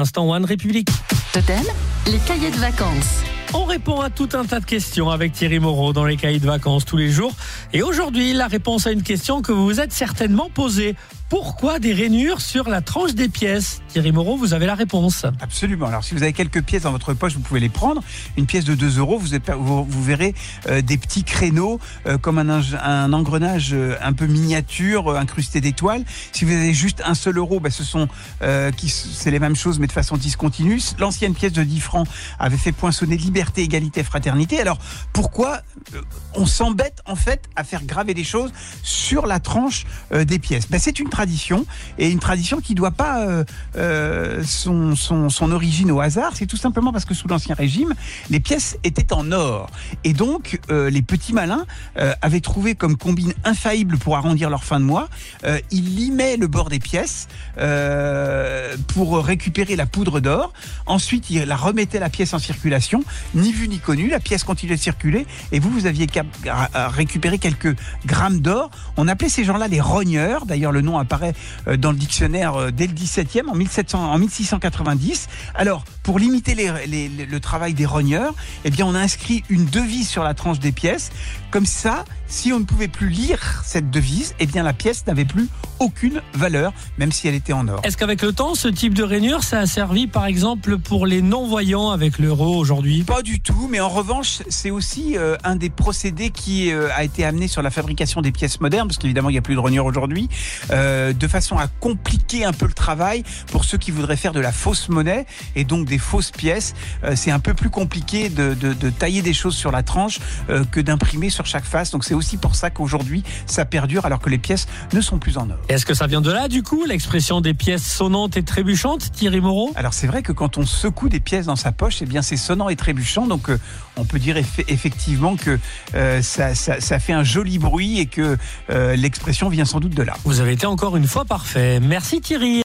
Instant One République. Totem, les cahiers de vacances. On répond à tout un tas de questions avec Thierry Moreau dans les cahiers de vacances tous les jours. Et aujourd'hui, la réponse à une question que vous vous êtes certainement posée. Pourquoi des rainures sur la tranche des pièces? Thierry Moreau, vous avez la réponse. Absolument. Alors, si vous avez quelques pièces dans votre poche, vous pouvez les prendre. Une pièce de 2 euros, vous, verrez euh, des petits créneaux euh, comme un, engrenage euh, un peu miniature, incrusté d'étoiles. Si vous avez juste un seul euro, bah, ce sont c'est les mêmes choses mais de façon discontinue. L'ancienne pièce de 10 francs avait fait poinçonner liberté, égalité, fraternité. Alors, pourquoi euh, on s'embête en fait à faire graver des choses sur la tranche euh, des pièces? Ben, C'est une tradition et une tradition qui ne doit pas euh, son, son, son origine au hasard. C'est tout simplement parce que sous l'Ancien Régime, les pièces étaient en or. Et donc, les petits malins avaient trouvé comme combine infaillible pour arrondir leur fin de mois, ils limaient le bord des pièces pour récupérer la poudre d'or. Ensuite, ils la remettaient la pièce en circulation. Ni vu ni connu, la pièce continuait de circuler et vous, vous aviez récupérer quelques grammes d'or. On appelait ces gens-là les rogneurs. D'ailleurs, le nom apparaît euh, dans le dictionnaire euh, dès le 17e, en, 1700, en 1690. Alors, pour limiter le travail des rogneurs, eh bien, on a inscrit une devise sur la tranche des pièces. Comme ça, si on ne pouvait plus lire cette devise, eh bien, la pièce n'avait plus aucune valeur, même si elle était en or. Est-ce qu'avec le temps, ce type de rainure, ça a servi par exemple pour les non-voyants avec l'euro aujourd'hui? Pas du tout, mais en revanche, c'est aussi euh, un des procédés qui euh, a été amené sur la fabrication des pièces modernes, parce qu'évidemment, il n'y a plus de rognure aujourd'hui, euh, de façon à compliquer un peu le travail pour ceux qui voudraient faire de la fausse monnaie et donc des fausses pièces. Euh, c'est un peu plus compliqué de, de- de tailler des choses sur la tranche euh, que d'imprimer sur chaque face. Donc c'est aussi pour ça qu'aujourd'hui, ça perdure alors que les pièces ne sont plus en or. Est-ce que ça vient de là du coup, l'expression des pièces sonnantes et trébuchantes, Thierry Moreau? Alors c'est vrai que quand on secoue des pièces dans sa poche, eh bien c'est sonnant et trébuchant. Donc euh, on peut dire effe- effectivement que euh, ça, ça- ça fait un joli bruit et que euh, l'expression vient sans doute de là. Vous avez été encore une fois parfait. Merci Thierry.